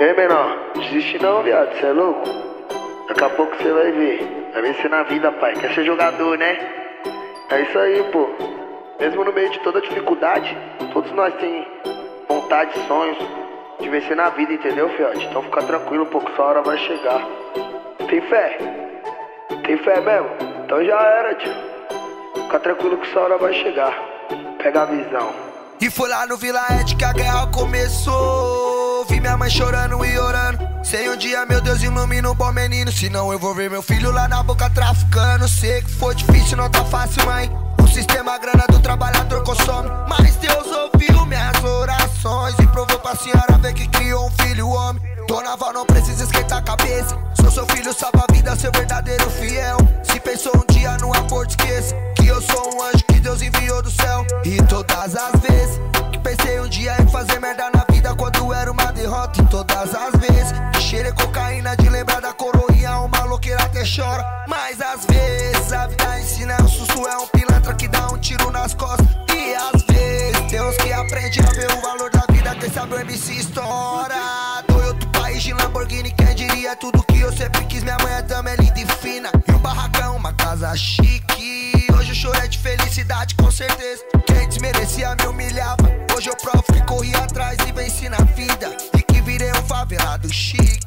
Ei, menor, desiste não, viado, cê é louco? Daqui a pouco você vai ver. Vai vencer na vida, pai. Quer ser jogador, né? É isso aí, pô. Mesmo no meio de toda dificuldade, todos nós tem vontade, sonhos de vencer na vida, entendeu, fiote? Então fica tranquilo, pô, que sua hora vai chegar. Tem fé? Tem fé mesmo? Então já era, tio. Fica tranquilo que sua hora vai chegar. Pega a visão. E foi lá no Vila Ed que a guerra começou. Minha mãe chorando e orando. Sei um dia, meu Deus, ilumina um bom menino. Senão eu vou ver meu filho lá na boca traficando. Sei que foi difícil, não tá fácil, mãe. O sistema, a grana do trabalhador consome. Mas Deus ouviu minhas orações e provou pra senhora ver que criou um filho homem. Dona Val não precisa esquentar a cabeça. Sou seu filho, salva a vida, seu verdadeiro fiel. Se pensou um dia no aborto, esqueça que eu sou um anjo que Deus enviou do céu. E todas as vezes Mas às vezes a vida ensina, o susto é um pilantra que dá um tiro nas costas. E às vezes tem uns que aprende a ver o valor da vida, quem sabe o MC estoura. Tô em outro país de Lamborghini, quem diria tudo que eu sempre quis. Minha mãe é também linda e fina. E um barracão, uma casa chique. Hoje eu choro é de felicidade, com certeza. Quem desmerecia me humilhava. Hoje eu provo que corri atrás e venci na vida. E que virei um favelado chique.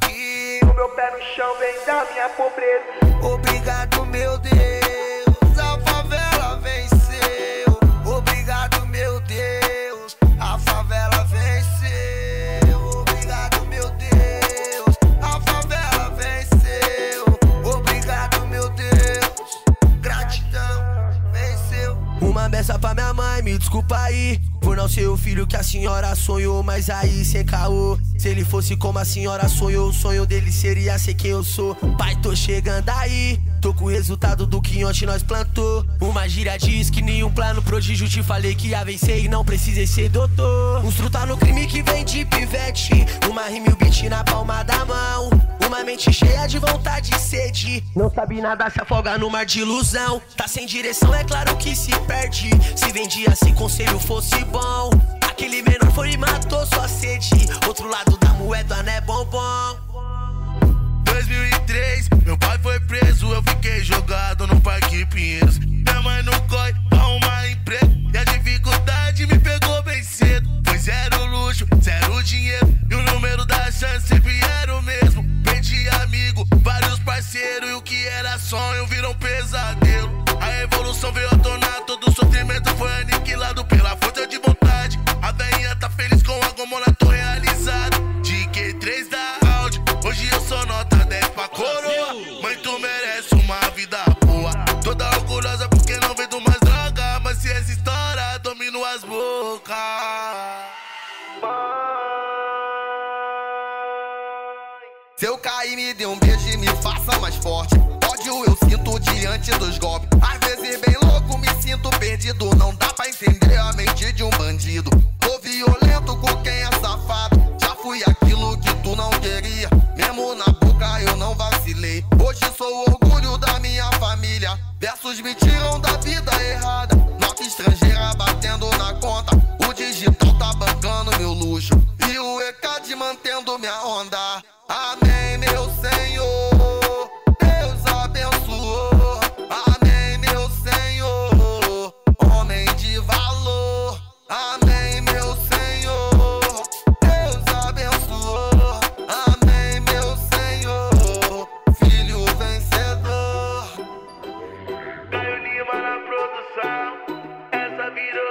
Meu pé no chão vem da minha pobreza. Obrigado, meu Deus. A favela venceu. Obrigado, meu Deus. A favela venceu. Obrigado, meu Deus. A favela venceu. Obrigado, meu Deus. Gratidão, venceu. Uma beça pra minha mãe, me desculpa aí. Por não ser o filho que a senhora sonhou, mas aí sem caô. Se ele fosse como a senhora sonhou, o sonho dele seria ser quem eu sou. Pai, tô chegando aí. Tô com o resultado do que ontem nós plantou. Uma gíria diz que nenhum plano prodígio te falei que ia vencer e não precisei ser doutor. Um truta no crime que vem de pivete. Uma rima e o beat na palma da mão. Uma mente cheia de vontade e sede. Não sabe nada, se afoga no mar de ilusão. Tá sem direção, é claro que se perde. Se vendia se conselho fosse bom. Aquele menor foi e matou sua sede. Outro lado da moeda não é bombom. 2003, meu pai foi preso, eu fiquei jogado no Parque Pinheiros. Minha mãe não corre pra arrumar emprego e a dificuldade me pegou bem cedo. Foi zero luxo, zero dinheiro e o número da chance sempre era o mesmo. Perdi amigo, vários parceiros e o que era sonho virou um pesadelo. A evolução veio Se eu cair, me dê um beijo e me faça mais forte. Ódio eu sinto diante dos golpes. Às vezes, bem louco, me sinto perdido. Não dá pra entender minha onda. Amém, meu Senhor. Deus abençoou. Amém, meu Senhor. Homem de valor. Amém, meu Senhor. Deus abençoou. Amém, meu Senhor. Filho vencedor. Caio Lima na produção. Essa virou